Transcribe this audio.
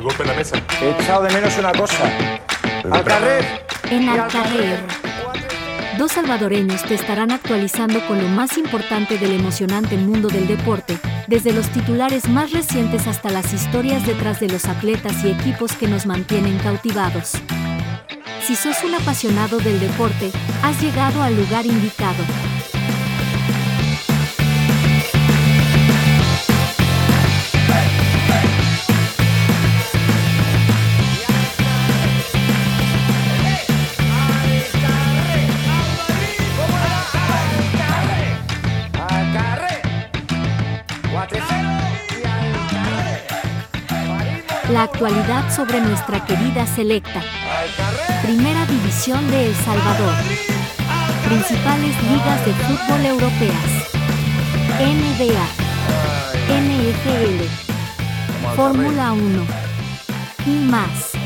El golpe en la mesa. He echado de menos una cosa. ¡Al carrer! En Alcarrer. Dos salvadoreños te estarán actualizando con lo más importante del emocionante mundo del deporte, desde los titulares más recientes hasta las historias detrás de los atletas y equipos que nos mantienen cautivados. Si sos un apasionado del deporte, has llegado al lugar indicado. La actualidad sobre nuestra querida selecta. Primera División de El Salvador. Principales ligas de fútbol europeas. NBA. NFL. Fórmula 1. Y más.